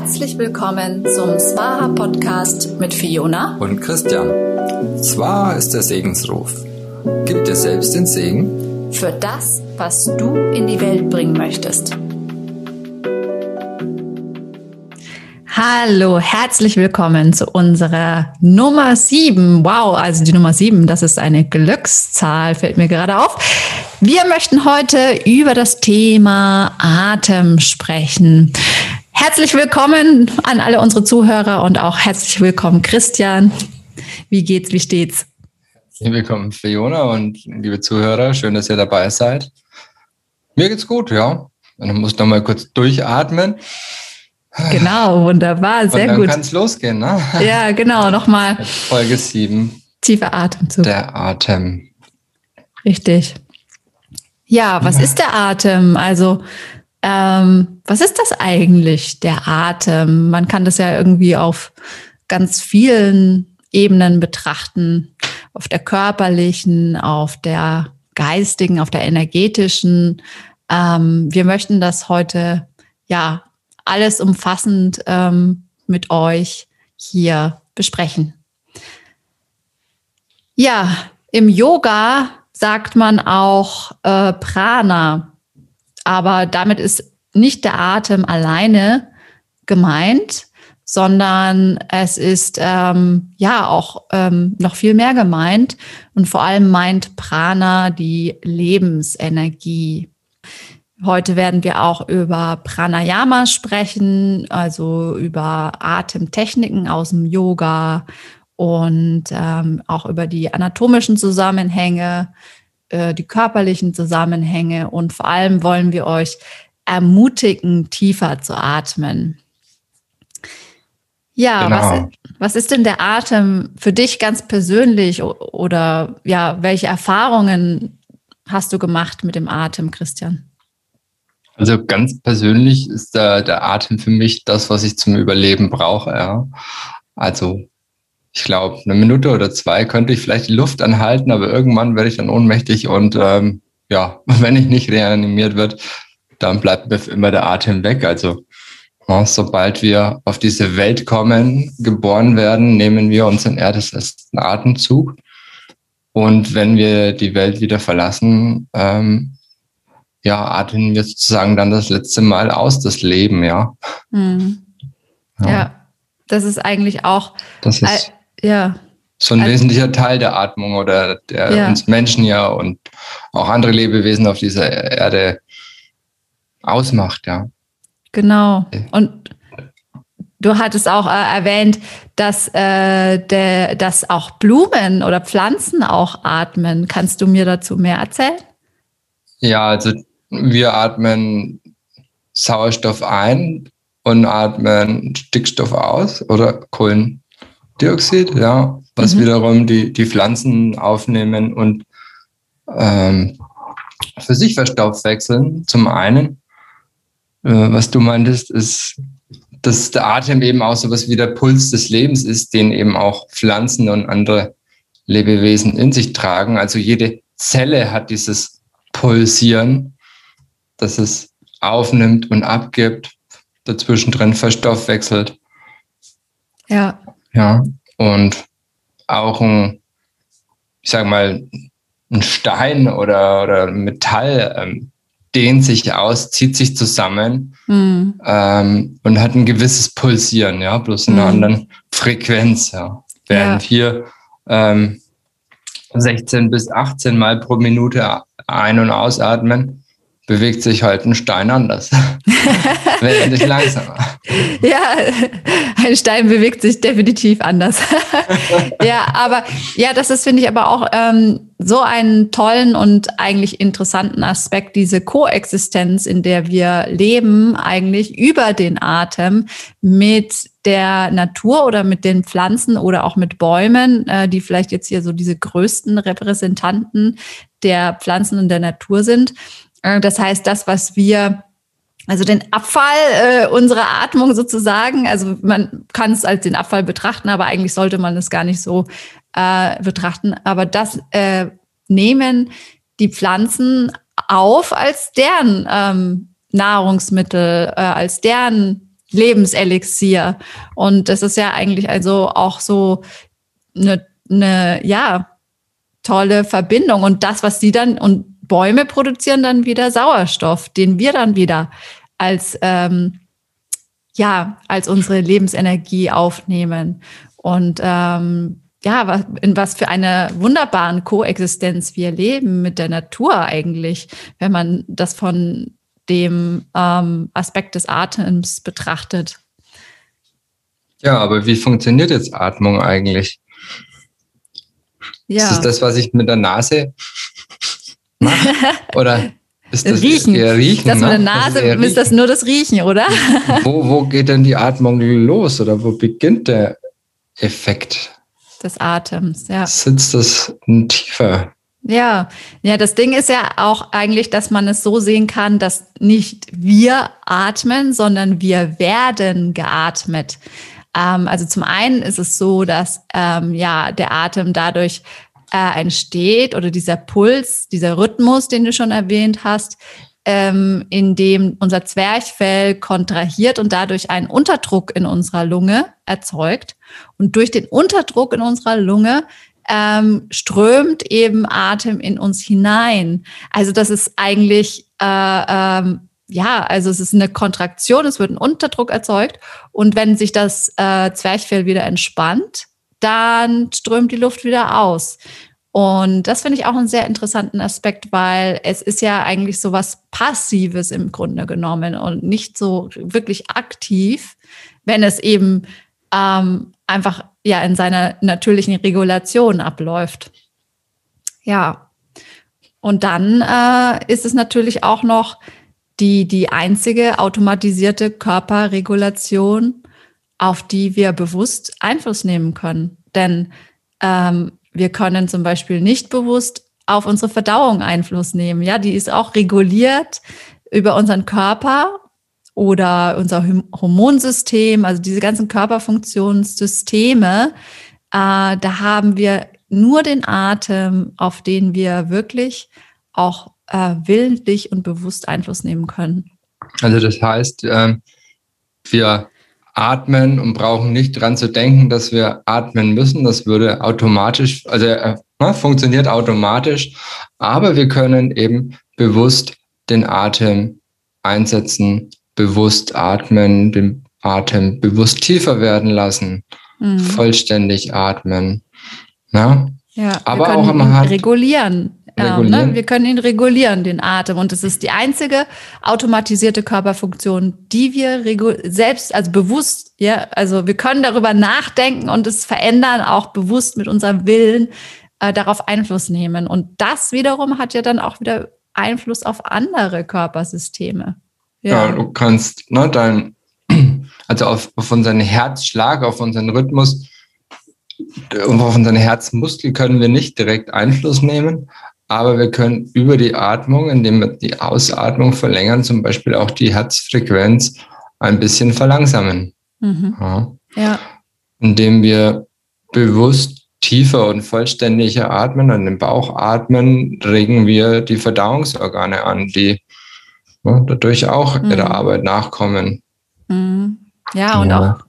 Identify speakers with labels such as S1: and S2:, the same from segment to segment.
S1: Herzlich willkommen zum Swaha Podcast mit Fiona
S2: und Christian. Swaha ist der Segensruf. Gib dir selbst den Segen
S1: für das, was du in die Welt bringen möchtest. Hallo, herzlich willkommen zu unserer Nummer 7. Wow, also die Nummer 7, das ist eine Glückszahl, fällt mir gerade auf. Wir möchten heute über das Thema Atem sprechen. Herzlich willkommen an alle unsere Zuhörer und auch herzlich willkommen Christian. Wie geht's, wie steht's?
S2: Herzlich willkommen Fiona und liebe Zuhörer, schön, dass ihr dabei seid. Mir geht's gut, ja. Und muss noch mal kurz durchatmen.
S1: Genau, wunderbar, sehr
S2: und dann
S1: gut.
S2: Dann kann es losgehen, ne?
S1: Ja, genau, nochmal.
S2: Folge 7.
S1: Tiefer Atemzug.
S2: Der Atem.
S1: Richtig. Ja, was ja. ist der Atem? Also ähm, was ist das eigentlich, der Atem? Man kann das ja irgendwie auf ganz vielen Ebenen betrachten, auf der körperlichen, auf der geistigen, auf der energetischen. Ähm, wir möchten das heute ja alles umfassend ähm, mit euch hier besprechen. Ja, im Yoga sagt man auch äh, Prana. Aber damit ist nicht der Atem alleine gemeint, sondern es ist ähm, ja auch ähm, noch viel mehr gemeint und vor allem meint Prana die Lebensenergie. Heute werden wir auch über Pranayama sprechen, also über Atemtechniken aus dem Yoga und ähm, auch über die anatomischen Zusammenhänge, äh, die körperlichen Zusammenhänge und vor allem wollen wir euch ermutigen, tiefer zu atmen. Ja, genau. was, was ist denn der Atem für dich ganz persönlich oder ja, welche Erfahrungen hast du gemacht mit dem Atem, Christian?
S2: Also ganz persönlich ist der, der Atem für mich das, was ich zum Überleben brauche. Ja. Also ich glaube, eine Minute oder zwei könnte ich vielleicht die Luft anhalten, aber irgendwann werde ich dann ohnmächtig und ähm, ja, wenn ich nicht reanimiert wird, dann bleibt mir immer der Atem weg. Also ja, sobald wir auf diese Welt kommen, geboren werden, nehmen wir unseren ersten Atemzug. Und wenn wir die Welt wieder verlassen, ähm, ja, atmen wir sozusagen dann das letzte Mal aus, das Leben, ja.
S1: Mhm. Ja. ja. das ist eigentlich auch.
S2: Das ist ja. So ein also, wesentlicher Teil der Atmung oder der ja. uns Menschen ja und auch andere Lebewesen auf dieser Erde ausmacht, ja.
S1: Genau. Und du hattest auch äh, erwähnt, dass, äh, der, dass auch Blumen oder Pflanzen auch atmen. Kannst du mir dazu mehr erzählen?
S2: Ja, also wir atmen Sauerstoff ein und atmen Stickstoff aus oder Kohlen, Dioxid, ja, was mhm. wiederum die, die Pflanzen aufnehmen und ähm, für sich verstoffwechseln. Zum einen, äh, was du meintest, ist, dass der Atem eben auch so was wie der Puls des Lebens ist, den eben auch Pflanzen und andere Lebewesen in sich tragen. Also jede Zelle hat dieses Pulsieren, dass es aufnimmt und abgibt, dazwischen drin verstoffwechselt.
S1: Ja.
S2: Ja, und auch ein, ich sag mal, ein Stein oder, oder Metall ähm, dehnt sich aus, zieht sich zusammen mhm. ähm, und hat ein gewisses Pulsieren, ja, bloß in einer mhm. anderen Frequenz, ja. Während ja. hier ähm, 16 bis 18 Mal pro Minute ein- und ausatmen, bewegt sich halt ein Stein anders. Wesentlich langsamer.
S1: Ja, ein Stein bewegt sich definitiv anders. ja, aber ja, das ist, finde ich, aber auch ähm, so einen tollen und eigentlich interessanten Aspekt, diese Koexistenz, in der wir leben, eigentlich über den Atem mit der Natur oder mit den Pflanzen oder auch mit Bäumen, äh, die vielleicht jetzt hier so diese größten Repräsentanten der Pflanzen und der Natur sind. Äh, das heißt, das, was wir also den Abfall äh, unserer Atmung sozusagen. Also man kann es als den Abfall betrachten, aber eigentlich sollte man es gar nicht so äh, betrachten. Aber das äh, nehmen die Pflanzen auf als deren ähm, Nahrungsmittel, äh, als deren Lebenselixier. Und das ist ja eigentlich also auch so eine, eine ja, tolle Verbindung. Und das, was sie dann, und Bäume produzieren dann wieder Sauerstoff, den wir dann wieder als, ähm, ja, als unsere Lebensenergie aufnehmen. Und ähm, ja, in was für einer wunderbaren Koexistenz wir leben mit der Natur eigentlich, wenn man das von dem ähm, Aspekt des Atems betrachtet.
S2: Ja, aber wie funktioniert jetzt Atmung eigentlich? Ja. Ist das das, was ich mit der Nase mache? Oder ist das
S1: Riechen. eher Riechen? Das mit der Nase das ist, ist, das nur das Riechen, oder?
S2: wo, wo geht denn die Atmung los oder wo beginnt der Effekt?
S1: Des Atems, ja.
S2: Sitzt das tiefer?
S1: Ja, ja, das Ding ist ja auch eigentlich, dass man es so sehen kann, dass nicht wir atmen, sondern wir werden geatmet. Ähm, also zum einen ist es so, dass ähm, ja der Atem dadurch äh, entsteht oder dieser Puls, dieser Rhythmus, den du schon erwähnt hast, ähm, in dem unser Zwerchfell kontrahiert und dadurch einen Unterdruck in unserer Lunge erzeugt. Und durch den Unterdruck in unserer Lunge ähm, strömt eben Atem in uns hinein. Also das ist eigentlich äh, ähm, ja, also es ist eine Kontraktion, es wird ein Unterdruck erzeugt und wenn sich das äh, Zwerchfell wieder entspannt, dann strömt die Luft wieder aus. Und das finde ich auch einen sehr interessanten Aspekt, weil es ist ja eigentlich so was Passives im Grunde genommen und nicht so wirklich aktiv, wenn es eben ähm, einfach ja in seiner natürlichen Regulation abläuft. Ja. Und dann äh, ist es natürlich auch noch die, die einzige automatisierte Körperregulation, auf die wir bewusst Einfluss nehmen können. Denn ähm, wir können zum Beispiel nicht bewusst auf unsere Verdauung Einfluss nehmen. Ja, die ist auch reguliert über unseren Körper oder unser Hormonsystem, also diese ganzen Körperfunktionssysteme. Äh, da haben wir nur den Atem, auf den wir wirklich auch äh, willentlich und bewusst Einfluss nehmen können.
S2: Also das heißt, äh, wir atmen und brauchen nicht dran zu denken, dass wir atmen müssen. Das würde automatisch, also äh, ne, funktioniert automatisch, aber wir können eben bewusst den Atem einsetzen, bewusst atmen, den Atem bewusst tiefer werden lassen, mhm. vollständig atmen.
S1: Ja, ja aber auch am Hand regulieren. Ja, ne? Wir können ihn regulieren, den Atem. Und es ist die einzige automatisierte Körperfunktion, die wir selbst, also bewusst, ja, also wir können darüber nachdenken und es verändern, auch bewusst mit unserem Willen äh, darauf Einfluss nehmen. Und das wiederum hat ja dann auch wieder Einfluss auf andere Körpersysteme.
S2: Ja, ja du kannst, ne, dein, also auf, auf unseren Herzschlag, auf unseren Rhythmus, und auf unseren Herzmuskel können wir nicht direkt Einfluss nehmen, aber wir können über die Atmung, indem wir die Ausatmung verlängern, zum Beispiel auch die Herzfrequenz ein bisschen verlangsamen. Mhm. Ja. ja. Indem wir bewusst tiefer und vollständiger atmen, an den Bauch atmen, regen wir die Verdauungsorgane an, die ja, dadurch auch mhm. ihrer Arbeit nachkommen.
S1: Mhm. Ja, und ja. auch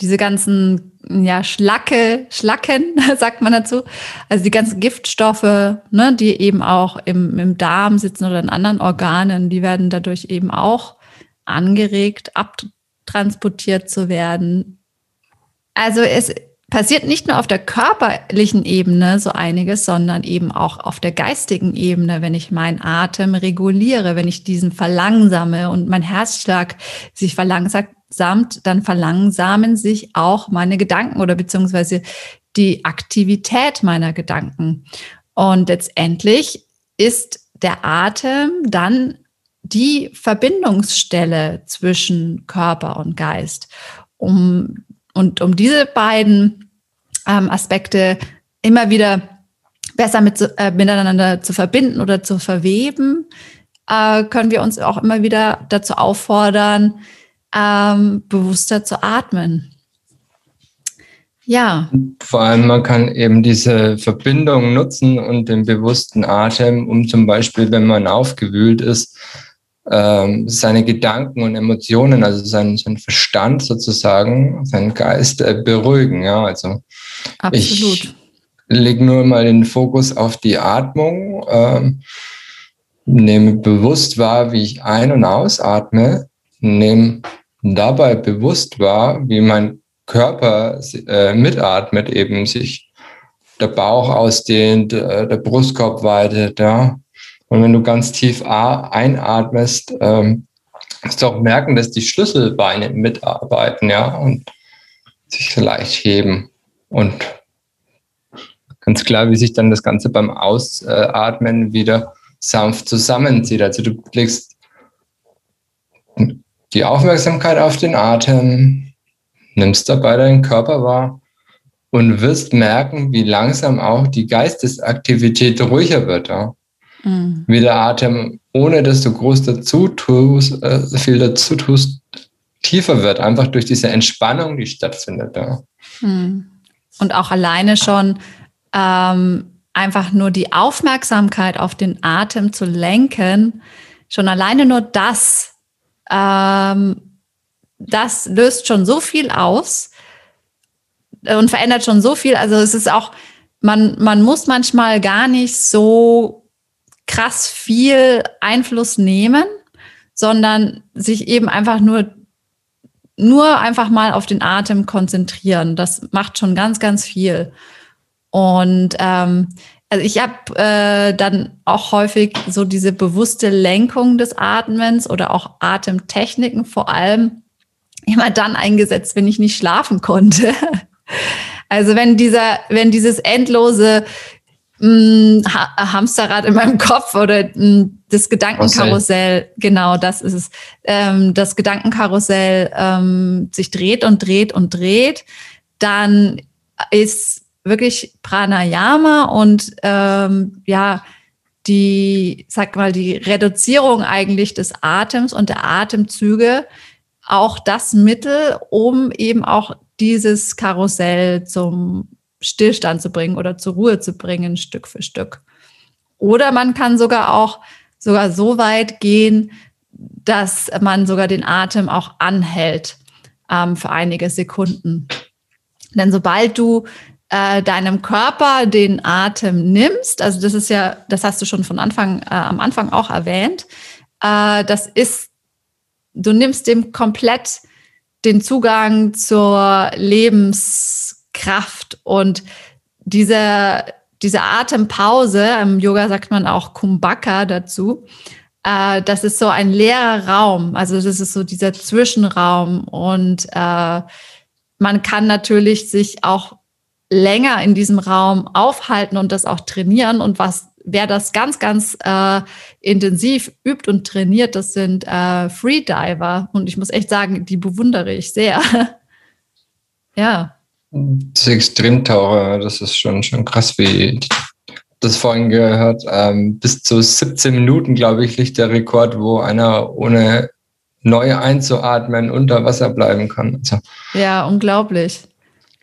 S1: diese ganzen ja, Schlacke, Schlacken, sagt man dazu. Also die ganzen Giftstoffe, ne, die eben auch im, im Darm sitzen oder in anderen Organen, die werden dadurch eben auch angeregt, abtransportiert zu werden. Also es passiert nicht nur auf der körperlichen Ebene so einiges, sondern eben auch auf der geistigen Ebene, wenn ich meinen Atem reguliere, wenn ich diesen verlangsame und mein Herzschlag sich verlangsamt, samt, dann verlangsamen sich auch meine Gedanken oder beziehungsweise die Aktivität meiner Gedanken. Und letztendlich ist der Atem dann die Verbindungsstelle zwischen Körper und Geist. Um, und um diese beiden ähm, Aspekte immer wieder besser mit, äh, miteinander zu verbinden oder zu verweben, äh, können wir uns auch immer wieder dazu auffordern, ähm, bewusster zu atmen.
S2: Ja. Vor allem, man kann eben diese Verbindung nutzen und den bewussten Atem, um zum Beispiel, wenn man aufgewühlt ist, ähm, seine Gedanken und Emotionen, also seinen, seinen Verstand sozusagen, seinen Geist äh, beruhigen. Ja, also Absolut. ich lege nur mal den Fokus auf die Atmung, ähm, nehme bewusst wahr, wie ich ein- und ausatme, nehme dabei bewusst wahr, wie mein Körper äh, mitatmet, eben sich der Bauch ausdehnt, äh, der Brustkorb weitet, ja. Und wenn du ganz tief einatmest, ähm, wirst du auch merken, dass die Schlüsselbeine mitarbeiten, ja, und sich leicht heben. Und ganz klar, wie sich dann das Ganze beim Ausatmen wieder sanft zusammenzieht. Also du legst die Aufmerksamkeit auf den Atem, nimmst dabei deinen Körper wahr und wirst merken, wie langsam auch die Geistesaktivität ruhiger wird. Ja? Mhm. Wie der Atem, ohne dass du groß dazu tust, äh, viel dazu tust, tiefer wird, einfach durch diese Entspannung, die stattfindet. Ja?
S1: Mhm. Und auch alleine schon ähm, einfach nur die Aufmerksamkeit auf den Atem zu lenken, schon alleine nur das ähm, das löst schon so viel aus und verändert schon so viel. Also es ist auch, man, man muss manchmal gar nicht so krass viel Einfluss nehmen, sondern sich eben einfach nur, nur einfach mal auf den Atem konzentrieren. Das macht schon ganz, ganz viel. Und ähm, also ich habe äh, dann auch häufig so diese bewusste Lenkung des Atmens oder auch Atemtechniken vor allem immer dann eingesetzt, wenn ich nicht schlafen konnte. Also wenn dieser, wenn dieses endlose mh, mm, ha Hamsterrad in meinem Kopf oder mh, mm, das Gedankenkarussell, genau, das ist es, ähm, das Gedankenkarussell ähm, sich dreht und dreht und dreht, dann ist wirklich Pranayama und ähm, ja, die, sag mal, die Reduzierung eigentlich des Atems und der Atemzüge auch das Mittel, um eben auch dieses Karussell zum Stillstand zu bringen oder zur Ruhe zu bringen, Stück für Stück. Oder man kann sogar auch sogar so weit gehen, dass man sogar den Atem auch anhält ähm, für einige Sekunden. Denn sobald du äh, deinem Körper den Atem nimmst, also das ist ja, das hast du schon von Anfang, äh, am Anfang auch erwähnt, äh, das ist, du nimmst dem komplett den Zugang zur Lebenskraft und diese, diese Atempause, im Yoga sagt man auch Kumbhaka dazu, äh, das ist so ein leerer Raum, also das ist so dieser Zwischenraum und äh, man kann natürlich sich auch länger in diesem Raum aufhalten und das auch trainieren. Und was, wer das ganz, ganz äh, intensiv übt und trainiert, das sind äh, Freediver. Und ich muss echt sagen, die bewundere ich sehr. ja.
S2: Das Extremtaucher, das ist schon, schon krass, wie das vorhin gehört. Ähm, bis zu 17 Minuten, glaube ich, liegt der Rekord, wo einer ohne neu einzuatmen unter Wasser bleiben kann. Also,
S1: ja, unglaublich.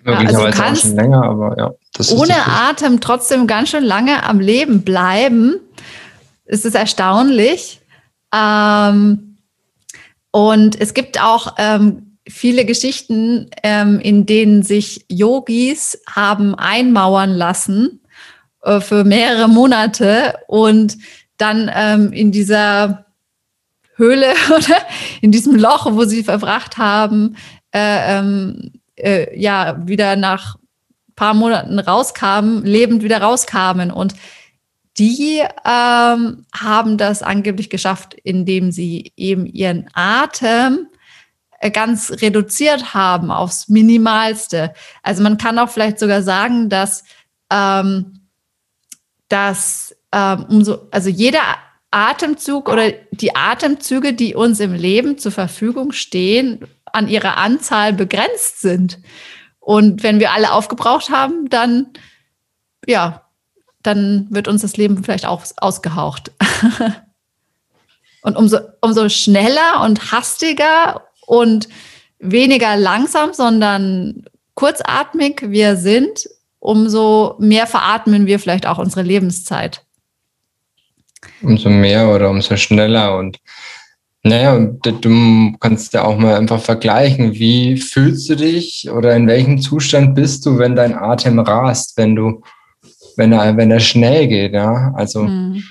S2: Möglicherweise also auch schon länger, aber ja.
S1: ohne Atem trotzdem ganz schön lange am Leben bleiben. Es ist erstaunlich. Ähm, und es gibt auch ähm, viele Geschichten, ähm, in denen sich Yogis haben einmauern lassen äh, für mehrere Monate und dann ähm, in dieser Höhle oder in diesem Loch, wo sie verbracht haben, äh, ähm, äh, ja wieder nach paar Monaten rauskamen, lebend wieder rauskamen. Und die ähm, haben das angeblich geschafft, indem sie eben ihren Atem äh, ganz reduziert haben aufs Minimalste. Also man kann auch vielleicht sogar sagen, dass, ähm, dass ähm, umso, also jeder Atemzug oder die Atemzüge, die uns im Leben zur Verfügung stehen, an ihrer Anzahl begrenzt sind. Und wenn wir alle aufgebraucht haben, dann, ja, dann wird uns das Leben vielleicht auch ausgehaucht. und umso, umso schneller und hastiger und weniger langsam, sondern kurzatmig wir sind, umso mehr veratmen wir vielleicht auch unsere Lebenszeit.
S2: Umso mehr oder umso schneller und Naja, du kannst ja auch mal einfach vergleichen, wie fühlst du dich oder in welchem Zustand bist du, wenn dein Atem rast, wenn du, wenn er, wenn er schnell geht, ja. Also mhm.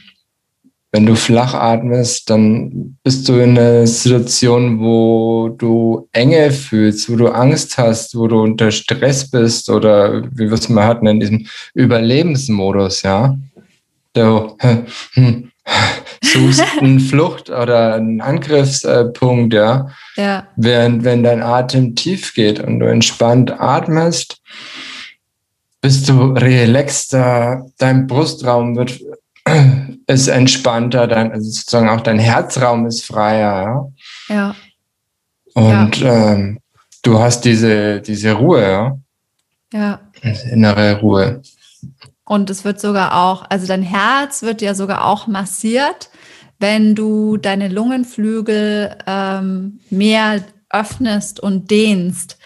S2: wenn du flach atmest, dann bist du in einer Situation, wo du Enge fühlst, wo du Angst hast, wo du unter Stress bist oder wie wir es mal hatten in diesem Überlebensmodus, ja. Du, hm, suchst einen Flucht- oder einen Angriffspunkt, ja. ja. Während wenn dein Atem tief geht und du entspannt atmest, bist du relaxter, dein Brustraum wird ist entspannter, dein, also sozusagen auch dein Herzraum ist freier, ja. ja. Und ja. Ähm, du hast diese, diese Ruhe, ja.
S1: Ja.
S2: Innere Ruhe.
S1: Und es wird sogar auch, also dein Herz wird ja sogar auch massiert, wenn du deine Lungenflügel ähm, mehr öffnest und dehnst.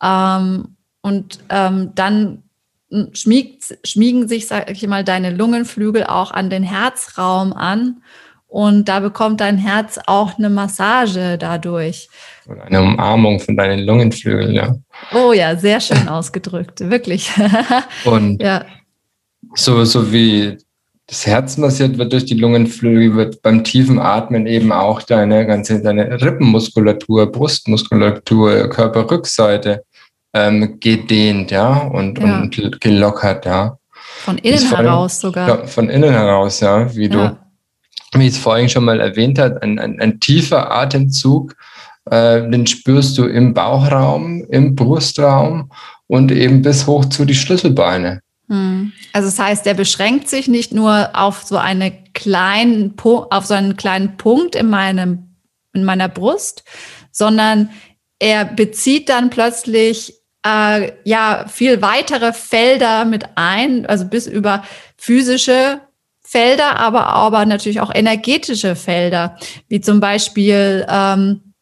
S1: Ähm, und ähm, dann schmiegt, schmiegen sich, sag ich mal, deine Lungenflügel auch an den Herzraum an. Und da bekommt dein Herz auch eine Massage dadurch.
S2: Eine Umarmung von deinen Lungenflügeln, ja.
S1: Oh ja, sehr schön ausgedrückt, wirklich.
S2: Und ja. So, so wie das Herz massiert wird durch die Lungenflügel, wird beim tiefen Atmen eben auch deine ganze deine Rippenmuskulatur, Brustmuskulatur, Körperrückseite ähm, gedehnt, ja, und, ja. und gelockert, ja.
S1: Von innen heraus sogar.
S2: Ja, von innen heraus, ja, wie ja. du, wie ich es vorhin schon mal erwähnt habe, ein, ein, ein tiefer Atemzug, äh, den spürst du im Bauchraum, im Brustraum und eben bis hoch zu die Schlüsselbeine.
S1: Hm. Also das heißt, der beschränkt sich nicht nur auf so eine kleinen auf so einen kleinen Punkt in meinem in meiner Brust, sondern er bezieht dann plötzlich äh, ja viel weitere Felder mit ein, also bis über physische Felder, aber aber natürlich auch energetische Felder, wie zum Beispiel ähm,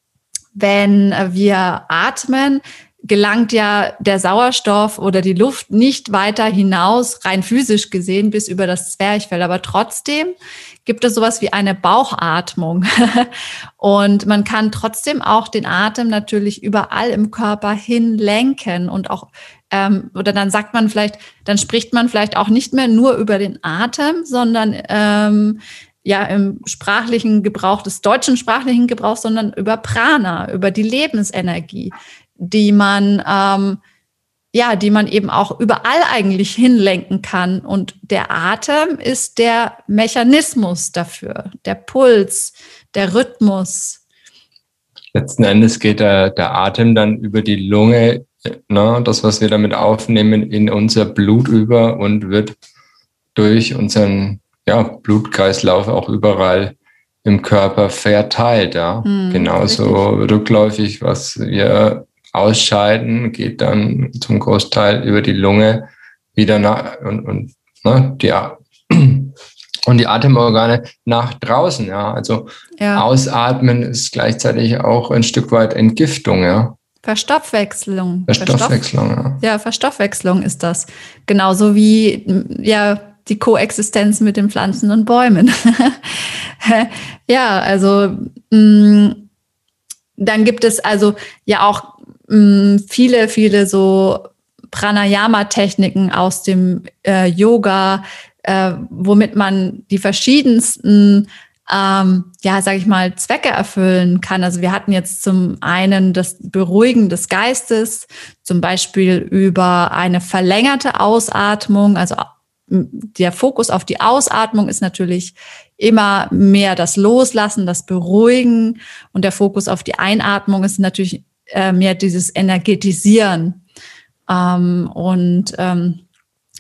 S1: wenn wir atmen, gelangt ja der Sauerstoff oder die Luft nicht weiter hinaus, rein physisch gesehen, bis über das Zwerchfell. Aber trotzdem gibt es sowas wie eine Bauchatmung. und man kann trotzdem auch den Atem natürlich überall im Körper hin lenken und auch ähm, oder dann sagt man vielleicht, dann spricht man vielleicht auch nicht mehr nur über den Atem, sondern ähm, ja im sprachlichen Gebrauch des deutschen sprachlichen Gebrauchs, sondern über Prana, über die Lebensenergie die man ähm, ja, die man eben auch überall eigentlich hinlenken kann. Und der Atem ist der Mechanismus dafür, der Puls, der Rhythmus.
S2: Letzten Endes geht der, der Atem dann über die Lunge, ne, das, was wir damit aufnehmen, in unser Blut über und wird durch unseren ja, Blutkreislauf auch überall im Körper verteilt. Ja. Hm, Genauso richtig. rückläufig, was wir ausscheiden, geht dann zum Großteil über die Lunge wieder nach und, und ne, die und die Atemorgane nach draußen, ja. Also ja. ausatmen ist gleichzeitig auch ein Stück weit Entgiftung, ja.
S1: Verstoffwechslung.
S2: Verstoffwechslung, ja.
S1: Ja, Verstoffwechslung ist das. Genauso wie ja die Koexistenz mit den Pflanzen und Bäumen. ja, also mh, mm, dann gibt es also ja auch mh, mm, viele, viele so Pranayama-Techniken aus dem äh, Yoga, äh, womit man die verschiedensten ähm, ja, sage ich mal, Zwecke erfüllen kann. Also wir hatten jetzt zum einen das Beruhigen des Geistes, zum Beispiel über eine verlängerte Ausatmung. Also der Fokus auf die Ausatmung ist natürlich immer mehr das Loslassen, das Beruhigen und der Fokus auf die Einatmung ist natürlich äh, mehr dieses Energetisieren. Ähm, und ähm,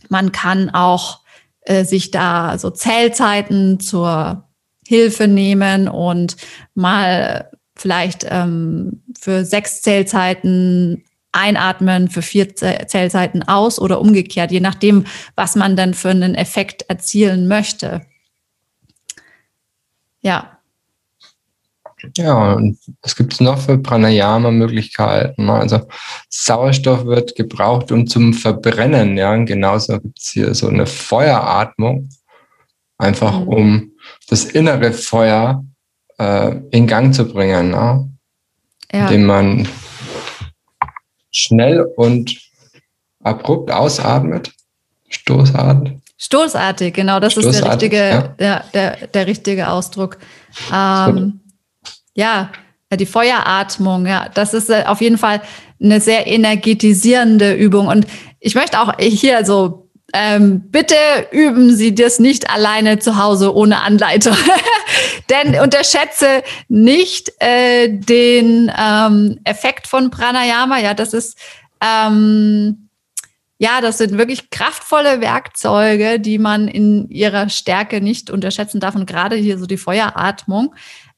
S1: man kann auch äh, sich da so Zählzeiten zur Hilfe nehmen und mal vielleicht ähm, für sechs Zählzeiten einatmen, für vier Zählzeiten aus oder umgekehrt, je nachdem, was man dann für einen Effekt erzielen möchte. Ja.
S2: Ja, und was gibt es noch für Pranayama-Möglichkeiten? Also Sauerstoff wird gebraucht, um zum Verbrennen. Ja, und genauso gibt es hier so eine Feueratmung, einfach mhm. um das innere Feuer äh, in Gang zu bringen, ne? ja. indem man schnell und abrupt ausatmet, stoßatmet.
S1: Stoßartig, genau, das ist der richtige, ja. der, der, der richtige Ausdruck. Ähm, ja, die Feueratmung, ja, das ist äh, auf jeden Fall eine sehr energetisierende Übung. Und ich möchte auch hier so, ähm, bitte üben Sie das nicht alleine zu Hause ohne Anleitung. Denn unterschätze nicht äh, den ähm, Effekt von Pranayama. Ja, das ist ähm, ja, das sind wirklich kraftvolle Werkzeuge, die man in ihrer Stärke nicht unterschätzen darf. Und gerade hier so die Feueratmung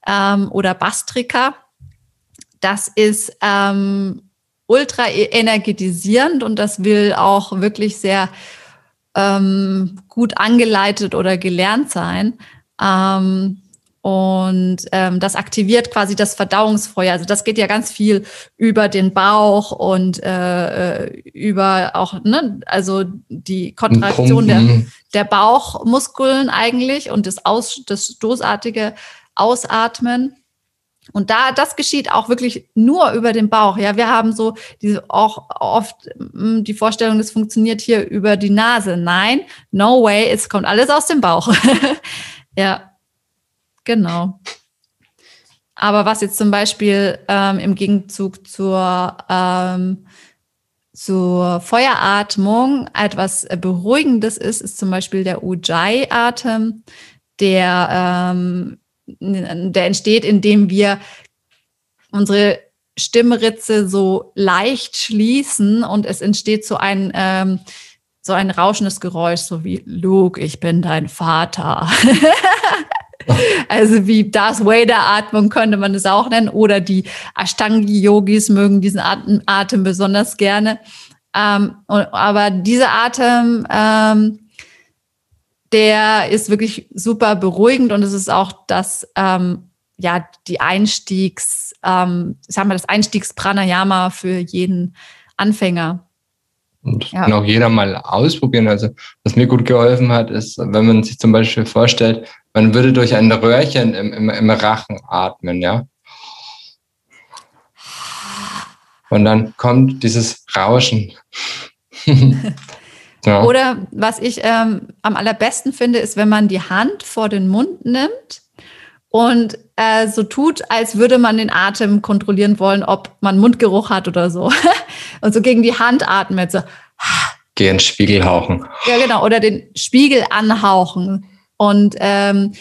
S1: ähm, oder Bastrika, das ist ähm, ultra e-, energetisierend und das will auch wirklich sehr ähm, gut angeleitet oder gelernt sein. Ähm, und ähm, das aktiviert quasi das Verdauungsfeuer. Also das geht ja ganz viel über den Bauch und äh, äh über auch, ne, also die Kontraktion der, der Bauchmuskeln eigentlich und das, Aus, das stoßartige Ausatmen. Und da, das geschieht auch wirklich nur über den Bauch. Ja, wir haben so diese auch oft hm, die Vorstellung, das funktioniert hier über die Nase. Nein, no way, es kommt alles aus dem Bauch. ja. Genau. Aber was jetzt zum Beispiel ähm, im Gegenzug zur, ähm, zur Feueratmung etwas Beruhigendes ist, ist zum Beispiel der Ujjayi-Atem, der, ähm, der entsteht, indem wir unsere Stimmritze so leicht schließen und es entsteht so ein, ähm, so ein rauschendes Geräusch, so wie Luke, ich bin dein Vater. Also wie Darth Vader Atmung könnte man es auch nennen. Oder die Ashtangi-Yogis mögen diesen Atem, Atem besonders gerne. Ähm, aber dieser Atem, ähm, der ist wirklich super beruhigend und es ist auch das, ähm, ja, die Einstiegs, ähm, sagen wir das Einstiegs-Pranayama für jeden Anfänger.
S2: Und ja. kann auch jeder mal ausprobieren. Also was mir gut geholfen hat, ist, wenn man sich zum Beispiel vorstellt, man würde durch ein Röhrchen im, im, im Rachen atmen, ja. Und dann kommt dieses Rauschen.
S1: ja. Oder was ich ähm, am allerbesten finde, ist, wenn man die Hand vor den Mund nimmt und äh, so tut, als würde man den Atem kontrollieren wollen, ob man Mundgeruch hat oder so. und so gegen die Hand atmet, so.
S2: Geh in den Spiegel hauchen.
S1: Ja, genau. Oder den Spiegel anhauchen. Und ähm,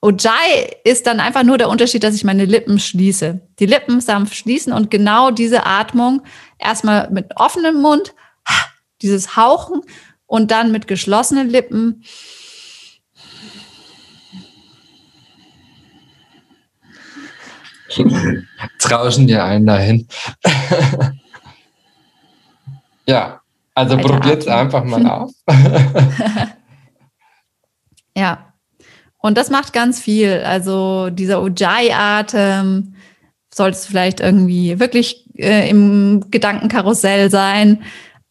S1: Ojai ist dann einfach nur der Unterschied, dass ich meine Lippen schließe. Die Lippen sanft schließen und genau diese Atmung erstmal mit offenem Mund, dieses Hauchen und dann mit geschlossenen Lippen.
S2: Jetzt rauschen wir einen dahin. ja, also probiert es einfach mal aus.
S1: Ja. Und das macht ganz viel. Also dieser Ujjayi-Atem solltest du vielleicht irgendwie wirklich äh, im Gedankenkarussell sein,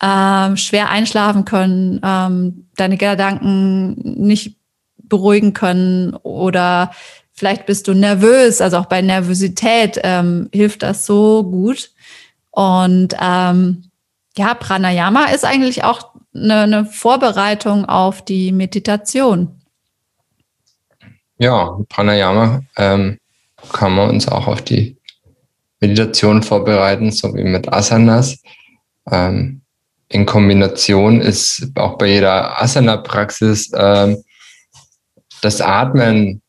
S1: ähm, schwer einschlafen können, ähm, deine Gedanken nicht beruhigen können oder vielleicht bist du nervös. Also auch bei Nervosität ähm, hilft das so gut. Und ähm, ja, Pranayama ist eigentlich auch eine, eine Vorbereitung auf die Meditation.
S2: Ja, Pranayama ähm, kann man uns auch auf die Meditation vorbereiten, so wie mit Asanas. Ähm, in Kombination ist auch bei jeder Asana-Praxis ähm, das Atmen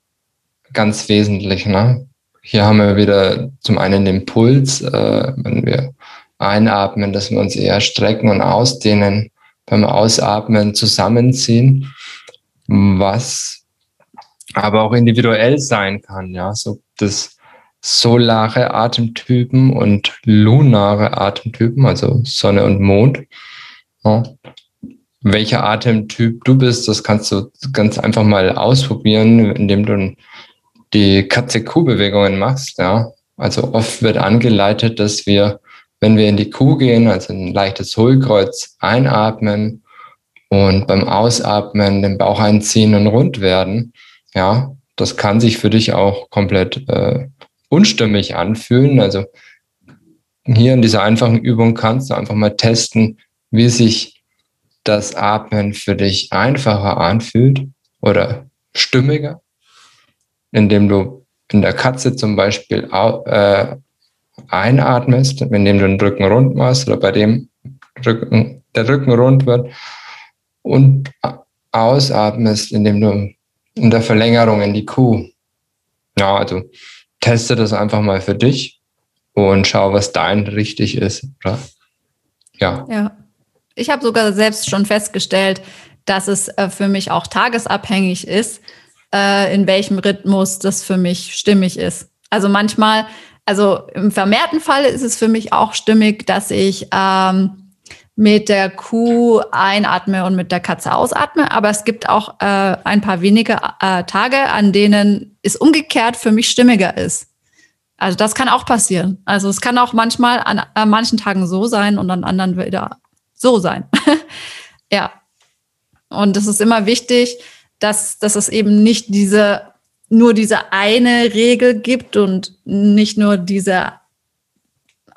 S2: ganz wesentlich. Ne? Hier haben wir wieder zum einen den Puls, äh, wenn wir einatmen, dass wir uns eher strecken und ausdehnen, beim Ausatmen zusammenziehen, was aber auch individuell sein kann, ja, so das solare Atemtypen und lunare Atemtypen, also Sonne und Mond. Ja. Welcher Atemtyp du bist, das kannst du ganz einfach mal ausprobieren, indem du die Katze-Kuh-Bewegungen machst, ja. Also oft wird angeleitet, dass wir, wenn wir in die Kuh gehen, also ein leichtes Hohlkreuz einatmen und beim Ausatmen den Bauch einziehen und rund werden, ja, das kann sich für dich auch komplett äh, unstimmig anfühlen. Also hier in dieser einfachen Übung kannst du einfach mal testen, wie sich das Atmen für dich einfacher anfühlt oder stimmiger, indem du in der Katze zum Beispiel äh, einatmest, indem du den Rücken rund machst oder bei dem Rücken, der Rücken rund wird und ausatmest, indem du in der Verlängerung in die Kuh. Ja, also teste das einfach mal für dich und schau, was dein richtig ist. Oder?
S1: Ja. Ja. Ich habe sogar selbst schon festgestellt, dass es äh, für mich auch tagesabhängig ist, äh, in welchem Rhythmus das für mich stimmig ist. Also manchmal, also im vermehrten Fall ist es für mich auch stimmig, dass ich ähm, mit der Kuh einatme und mit der Katze ausatme. Aber es gibt auch äh, ein paar wenige äh, Tage, an denen es umgekehrt für mich stimmiger ist. Also das kann auch passieren. Also es kann auch manchmal an, an manchen Tagen so sein und an anderen wieder so sein. ja. Und es ist immer wichtig, dass, dass es eben nicht diese, nur diese eine Regel gibt und nicht nur diese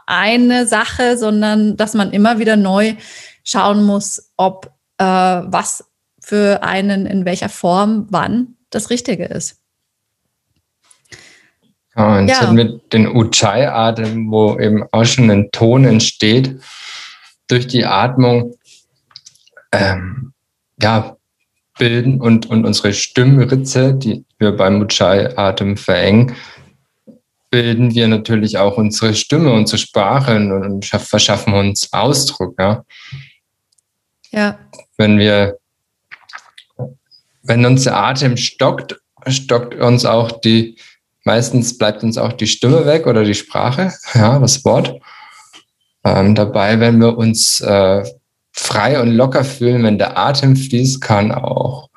S1: eine Sache, sondern dass man immer wieder neu schauen muss, ob äh, was für einen in welcher Form wann das Richtige ist.
S2: Ja, und ja. mit den Ujjayi-Atem, wo eben auch schon ein Ton entsteht, durch die Atmung ähm, ja, bilden und, und unsere Stimmritze, die wir beim Ujjayi-Atem verengen, bilden wir natürlich auch unsere Stimme, unsere Sprache und verschaffen uns Ausdruck. Ja. ja. Wenn wir, wenn unser Atem stockt, stockt uns auch die, meistens bleibt uns auch die Stimme weg oder die Sprache, ja, das Wort. Ähm, dabei, wenn wir uns äh, frei und locker fühlen, wenn der Atem fließt, kann auch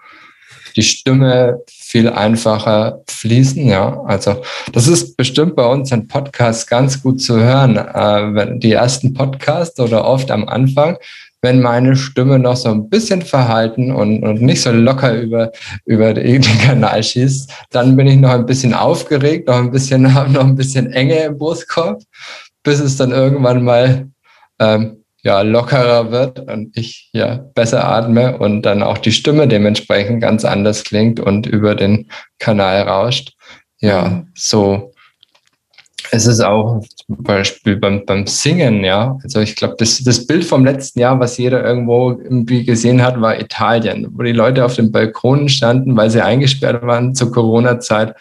S2: die Stimme viel einfacher fließen. Ja, also das ist bestimmt bei uns in Podcasts ganz gut zu hören. Äh, wenn die ersten Podcasts oder oft am Anfang, wenn meine Stimme noch so ein bisschen verhalten und, und nicht so locker über, über den Kanal schießt, dann bin ich noch ein bisschen aufgeregt, noch ein bisschen, noch ein bisschen Enge im Brustkorb, bis es dann irgendwann mal ähm, ja, lockerer wird und ich ja besser atme und dann auch die Stimme dementsprechend ganz anders klingt und über den Kanal rauscht. Ja, mhm. so es ist auch zum Beispiel beim, beim Singen, ja. Also ich glaube, das, das Bild vom letzten Jahr, was jeder irgendwo irgendwie gesehen hat, war Italien, wo die Leute auf den Balkonen standen, weil sie eingesperrt waren zur Corona-Zeit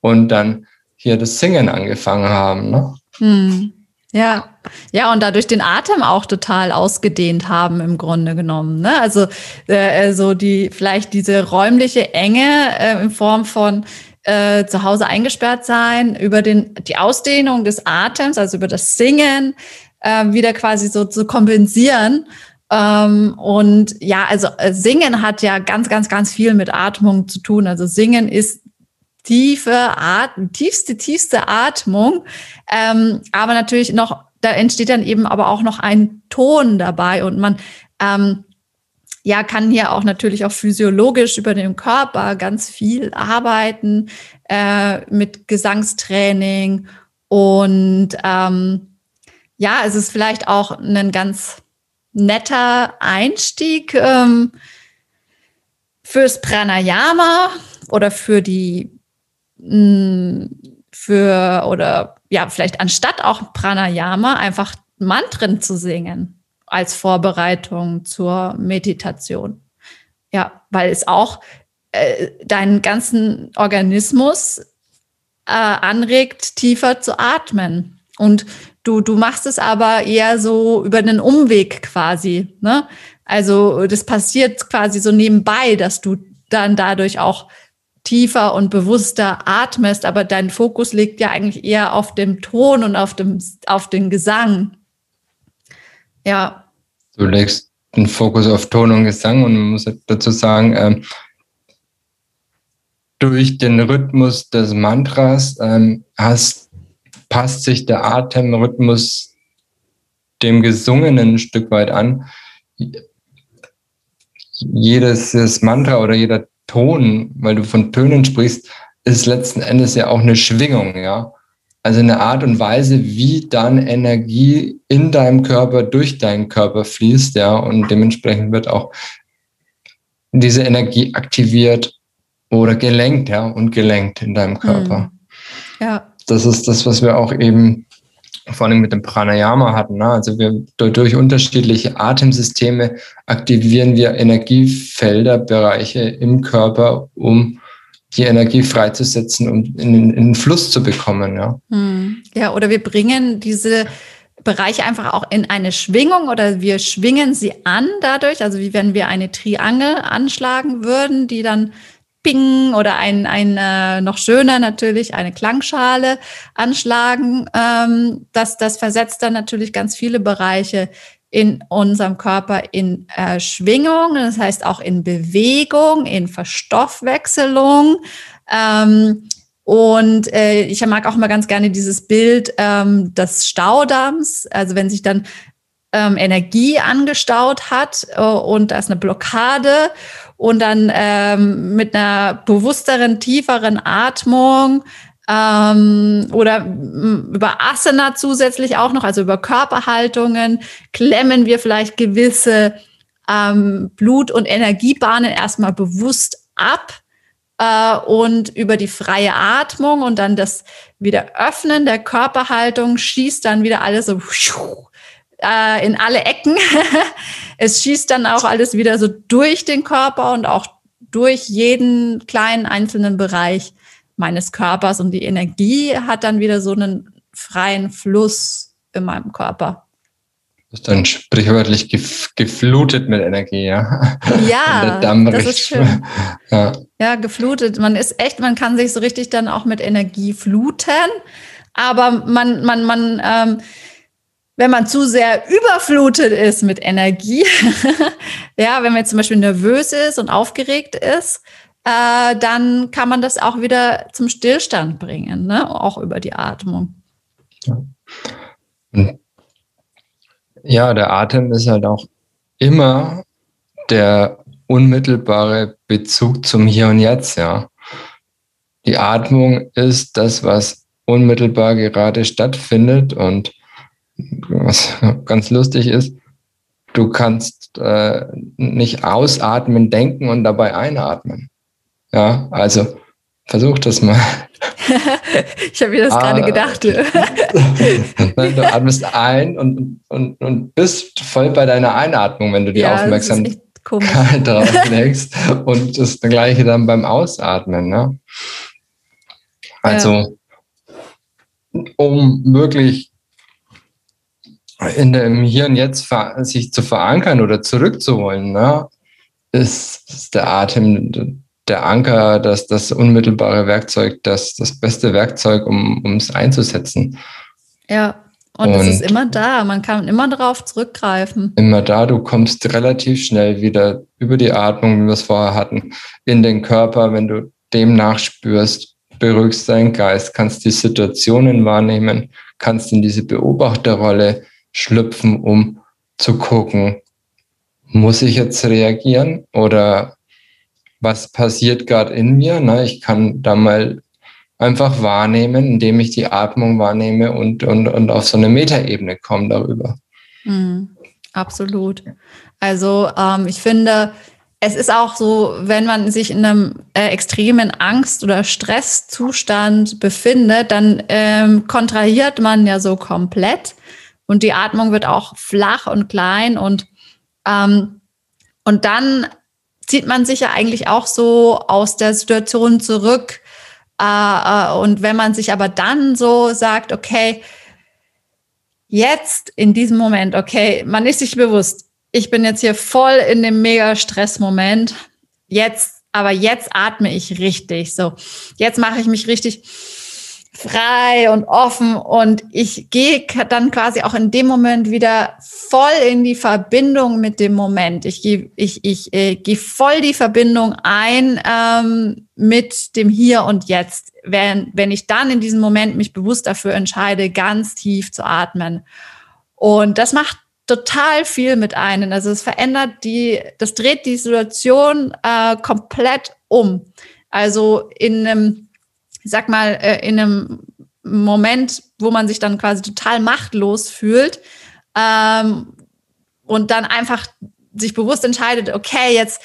S2: und dann hier das Singen angefangen haben. Ne?
S1: Hm. Ja, ja, und dadurch den Atem auch total ausgedehnt haben im Grunde genommen. Ne? Also äh, so die vielleicht diese räumliche Enge äh, in Form von äh, zu Hause eingesperrt sein, über den die Ausdehnung des Atems, also über das Singen, äh, wieder quasi so zu kompensieren. Ähm, und ja, also äh, Singen hat ja ganz, ganz, ganz viel mit Atmung zu tun. Also Singen ist tiefe Atmung, tiefste, tiefste Atmung, ähm, aber natürlich noch, da entsteht dann eben aber auch noch ein Ton dabei und man ähm, ja, kann hier auch natürlich auch physiologisch über den Körper ganz viel arbeiten äh, mit Gesangstraining und ähm, ja, es ist vielleicht auch ein ganz netter Einstieg ähm, fürs Pranayama oder für die für oder ja, vielleicht anstatt auch Pranayama einfach Mantren zu singen als Vorbereitung zur Meditation. Ja, weil es auch äh, deinen ganzen Organismus äh, anregt, tiefer zu atmen. Und du, du machst es aber eher so über einen Umweg quasi. Ne? Also das passiert quasi so nebenbei, dass du dann dadurch auch tiefer und bewusster atmest, aber dein Fokus liegt ja eigentlich eher auf dem Ton und auf dem, auf den Gesang. Ja.
S2: Du legst den Fokus auf Ton und Gesang und man muss dazu sagen, ähm, durch den Rhythmus des Mantras ähm, hast, passt sich der Atemrhythmus dem Gesungenen ein Stück weit an. Jedes Mantra oder jeder Ton, weil du von Tönen sprichst, ist letzten Endes ja auch eine Schwingung, ja. Also eine Art und Weise, wie dann Energie in deinem Körper durch deinen Körper fließt, ja, und dementsprechend wird auch diese Energie aktiviert oder gelenkt, ja, und gelenkt in deinem Körper. Hm. Ja. Das ist das, was wir auch eben vor allem mit dem Pranayama hatten. Ne? Also wir durch unterschiedliche Atemsysteme aktivieren wir Energiefelder, Bereiche im Körper, um die Energie freizusetzen, um in, in den Fluss zu bekommen. Ja.
S1: Hm. ja, oder wir bringen diese Bereiche einfach auch in eine Schwingung oder wir schwingen sie an dadurch, also wie wenn wir eine Triangel anschlagen würden, die dann Ping oder ein, ein äh, noch schöner natürlich eine Klangschale anschlagen. Ähm, das, das versetzt dann natürlich ganz viele Bereiche in unserem Körper in äh, Schwingung, das heißt auch in Bewegung, in Verstoffwechselung. Ähm, und äh, ich mag auch immer ganz gerne dieses Bild ähm, des Staudamms. Also wenn sich dann ähm, Energie angestaut hat äh, und da ist eine Blockade. Und dann ähm, mit einer bewussteren, tieferen Atmung ähm, oder über Asana zusätzlich auch noch, also über Körperhaltungen, klemmen wir vielleicht gewisse ähm, Blut- und Energiebahnen erstmal bewusst ab äh, und über die freie Atmung und dann das wieder Öffnen der Körperhaltung schießt dann wieder alles so äh, in alle Ecken. es schießt dann auch alles wieder so durch den Körper und auch durch jeden kleinen einzelnen Bereich meines Körpers und die Energie hat dann wieder so einen freien Fluss in meinem Körper.
S2: Du bist dann sprichwörtlich gef geflutet mit Energie, ja.
S1: Ja, das ist schön. Ja. ja, geflutet. Man ist echt, man kann sich so richtig dann auch mit Energie fluten, aber man, man, man, ähm, wenn man zu sehr überflutet ist mit Energie, ja, wenn man zum Beispiel nervös ist und aufgeregt ist, äh, dann kann man das auch wieder zum Stillstand bringen, ne? auch über die Atmung.
S2: Ja. ja, der Atem ist halt auch immer der unmittelbare Bezug zum Hier und Jetzt, ja. Die Atmung ist das, was unmittelbar gerade stattfindet und was ganz lustig ist, du kannst äh, nicht ausatmen, denken und dabei einatmen. Ja, also versuch das mal.
S1: ich habe mir das ah, gerade gedacht.
S2: Nein, du atmest ein und, und, und bist voll bei deiner Einatmung, wenn du die ja, Aufmerksamkeit drauf legst. und das gleiche dann beim Ausatmen. Ne? Also, ja. um wirklich in dem Hier und Jetzt sich zu verankern oder zurückzuholen, ne, ist, ist der Atem der Anker, das, das unmittelbare Werkzeug, das, das beste Werkzeug, um es einzusetzen.
S1: Ja, und, und es ist immer da, man kann immer darauf zurückgreifen.
S2: Immer da, du kommst relativ schnell wieder über die Atmung, wie wir es vorher hatten, in den Körper, wenn du dem nachspürst, beruhigst deinen Geist, kannst die Situationen wahrnehmen, kannst in diese Beobachterrolle schlüpfen, um zu gucken, muss ich jetzt reagieren oder was passiert gerade in mir? Ne? Ich kann da mal einfach wahrnehmen, indem ich die Atmung wahrnehme und, und, und auf so eine Metaebene komme darüber.
S1: Mhm, absolut. Also ähm, ich finde, es ist auch so, wenn man sich in einem äh, extremen Angst- oder Stresszustand befindet, dann ähm, kontrahiert man ja so komplett. Und die Atmung wird auch flach und klein und, ähm, und dann zieht man sich ja eigentlich auch so aus der Situation zurück. Äh, äh, und wenn man sich aber dann so sagt, okay, jetzt in diesem Moment, okay, man ist sich bewusst, ich bin jetzt hier voll in dem mega Stressmoment. Jetzt, aber jetzt atme ich richtig. So, jetzt mache ich mich richtig frei und offen und ich gehe dann quasi auch in dem Moment wieder voll in die Verbindung mit dem Moment. Ich gehe ich, ich, äh, gehe voll die Verbindung ein ähm, mit dem Hier und Jetzt. Wenn, wenn ich dann in diesem Moment mich bewusst dafür entscheide, ganz tief zu atmen. Und das macht total viel mit einem. Also es verändert die, das dreht die Situation äh, komplett um. Also in einem ich sag mal, äh, in einem Moment, wo man sich dann quasi total machtlos fühlt ähm, und dann einfach sich bewusst entscheidet, okay, jetzt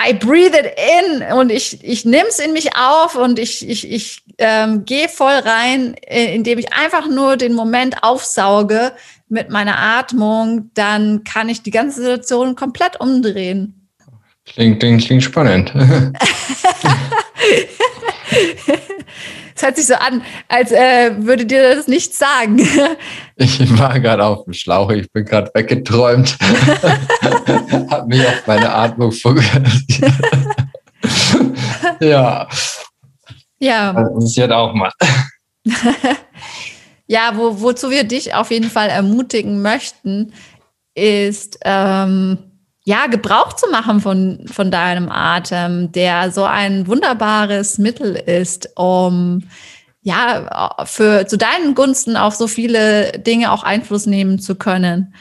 S1: I breathe it in und ich, ich nehme es in mich auf und ich, ich, ich ähm, gehe voll rein, äh, indem ich einfach nur den Moment aufsauge mit meiner Atmung, dann kann ich die ganze Situation komplett umdrehen.
S2: Klingt, klingt, klingt spannend.
S1: Es hört sich so an, als äh, würde dir das nichts sagen.
S2: Ich war gerade auf dem Schlauch, ich bin gerade weggeträumt. Hab mich auf meine Atmung fokussiert. ja.
S1: Ja.
S2: Das passiert auch mal.
S1: ja, wo, wozu wir dich auf jeden Fall ermutigen möchten, ist, ähm, ja, Gebrauch zu machen von, von deinem Atem, der so ein wunderbares Mittel ist, um ja, für zu deinen Gunsten auf so viele Dinge auch Einfluss nehmen zu können.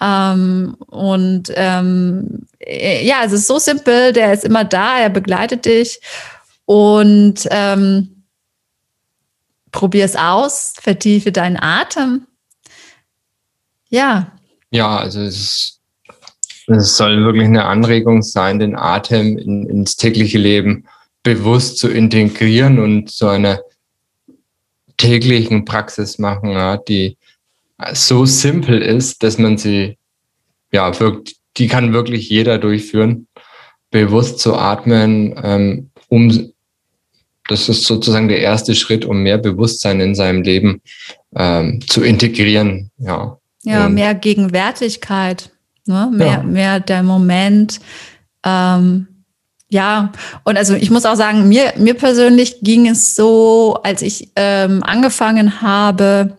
S1: Ähm, und ähm, ja, es ist so simpel, der ist immer da, er begleitet dich und ähm, probier es aus, vertiefe deinen Atem. Ja.
S2: Ja, also es ist es soll wirklich eine Anregung sein, den Atem in, ins tägliche Leben bewusst zu integrieren und zu einer täglichen Praxis machen, ja, die so simpel ist, dass man sie, ja, wirkt, die kann wirklich jeder durchführen, bewusst zu atmen, ähm, um, das ist sozusagen der erste Schritt, um mehr Bewusstsein in seinem Leben ähm, zu integrieren, ja.
S1: Ja, und mehr Gegenwärtigkeit. Ne? Mehr, ja. mehr der Moment. Ähm, ja, und also ich muss auch sagen, mir, mir persönlich ging es so, als ich ähm, angefangen habe,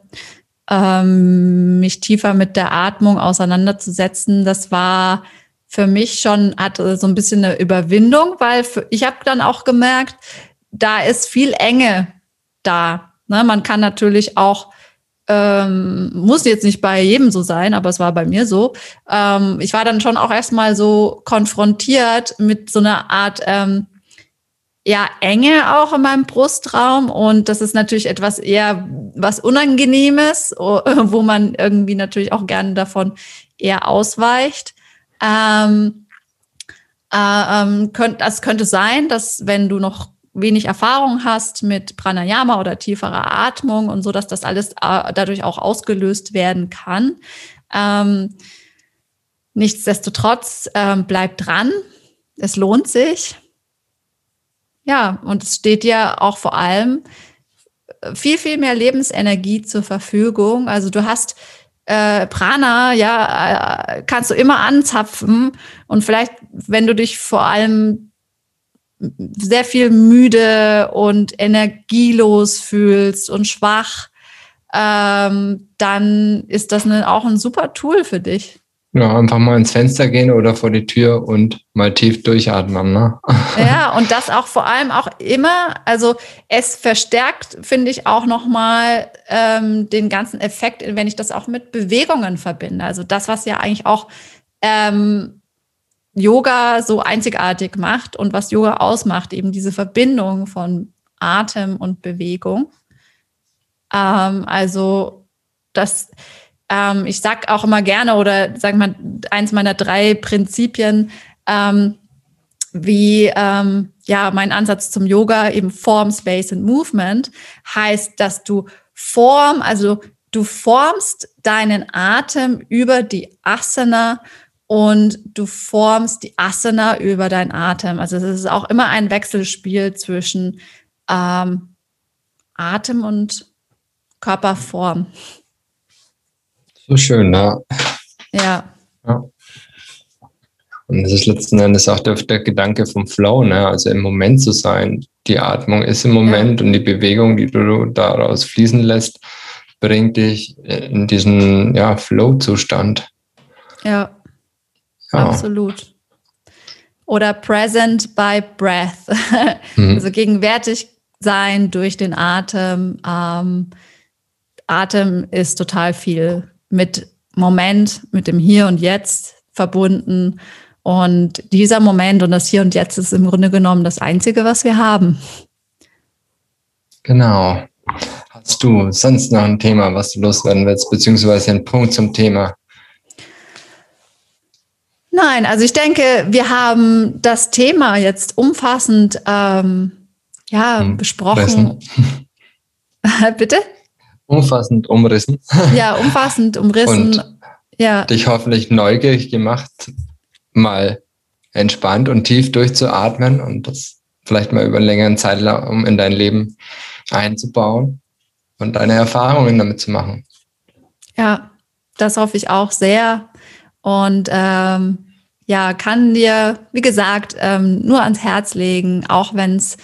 S1: ähm, mich tiefer mit der Atmung auseinanderzusetzen, das war für mich schon, hatte so ein bisschen eine Überwindung, weil für, ich habe dann auch gemerkt, da ist viel Enge da. Ne? Man kann natürlich auch ähm, muss jetzt nicht bei jedem so sein, aber es war bei mir so. Ähm, ich war dann schon auch erstmal so konfrontiert mit so einer Art ähm, ja, Enge auch in meinem Brustraum. Und das ist natürlich etwas eher was Unangenehmes, wo man irgendwie natürlich auch gerne davon eher ausweicht. Ähm, äh, ähm, könnt, das könnte sein, dass wenn du noch wenig Erfahrung hast mit Pranayama oder tieferer Atmung und so, dass das alles äh, dadurch auch ausgelöst werden kann. Ähm, nichtsdestotrotz ähm, bleib dran. Es lohnt sich. Ja, und es steht dir auch vor allem viel, viel mehr Lebensenergie zur Verfügung. Also du hast äh, Prana, ja, äh, kannst du immer anzapfen. Und vielleicht, wenn du dich vor allem sehr viel müde und energielos fühlst und schwach, ähm, dann ist das eine, auch ein super Tool für dich.
S2: Ja, einfach mal ins Fenster gehen oder vor die Tür und mal tief durchatmen. Ne?
S1: Ja, und das auch vor allem auch immer, also es verstärkt, finde ich, auch nochmal ähm, den ganzen Effekt, wenn ich das auch mit Bewegungen verbinde. Also das, was ja eigentlich auch ähm, Yoga so einzigartig macht und was Yoga ausmacht, eben diese Verbindung von Atem und Bewegung. Ähm, also das, ähm, ich sag auch immer gerne oder sag mal eins meiner drei Prinzipien, ähm, wie ähm, ja mein Ansatz zum Yoga eben Form, Space und Movement heißt, dass du Form, also du formst deinen Atem über die Asana und du formst die Asana über deinen Atem. Also es ist auch immer ein Wechselspiel zwischen ähm, Atem und Körperform.
S2: So schön, ne?
S1: Ja. ja.
S2: Und das ist letzten Endes auch der, der, Gedanke vom Flow, ne? also im Moment zu sein. Die Atmung ist im Moment ja. und die Bewegung, die du daraus fließen lässt, bringt dich in diesen ja, Flow-Zustand.
S1: Ja. Ja. Absolut. Oder present by breath. Mhm. Also gegenwärtig sein durch den Atem. Ähm, Atem ist total viel mit Moment, mit dem Hier und Jetzt verbunden. Und dieser Moment und das Hier und Jetzt ist im Grunde genommen das Einzige, was wir haben.
S2: Genau. Hast du sonst noch ein Thema, was du loswerden willst, beziehungsweise einen Punkt zum Thema?
S1: Nein, also ich denke, wir haben das Thema jetzt umfassend ähm, ja, hm, besprochen. Bitte?
S2: Umfassend umrissen.
S1: Ja, umfassend umrissen.
S2: Und ja. dich hoffentlich neugierig gemacht, mal entspannt und tief durchzuatmen und das vielleicht mal über einen längeren Zeitraum in dein Leben einzubauen und deine Erfahrungen damit zu machen.
S1: Ja, das hoffe ich auch sehr. Und ähm, ja, kann dir, wie gesagt, ähm, nur ans Herz legen, auch wenn es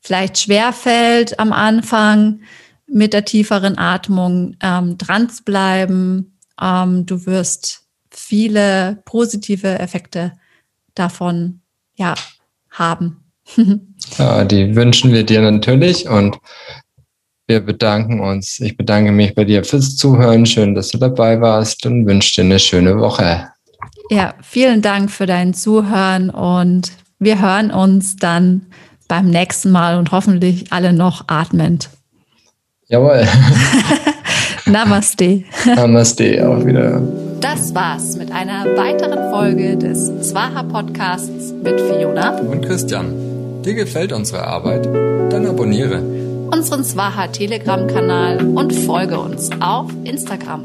S1: vielleicht schwer fällt am Anfang mit der tieferen Atmung ähm, dran zu bleiben. Ähm, du wirst viele positive Effekte davon ja, haben.
S2: ja, die wünschen wir dir natürlich und wir bedanken uns. Ich bedanke mich bei dir fürs Zuhören. Schön, dass du dabei warst und wünsche dir eine schöne Woche.
S1: Ja, vielen Dank für dein Zuhören und wir hören uns dann beim nächsten Mal und hoffentlich alle noch atmend.
S2: Jawohl.
S1: Namaste.
S2: Namaste, auch wieder.
S1: Das war's mit einer weiteren Folge des Zwaha Podcasts mit Fiona
S2: und Christian. Dir gefällt unsere Arbeit? Dann abonniere
S1: unseren Swaha Telegram-Kanal und folge uns auf Instagram.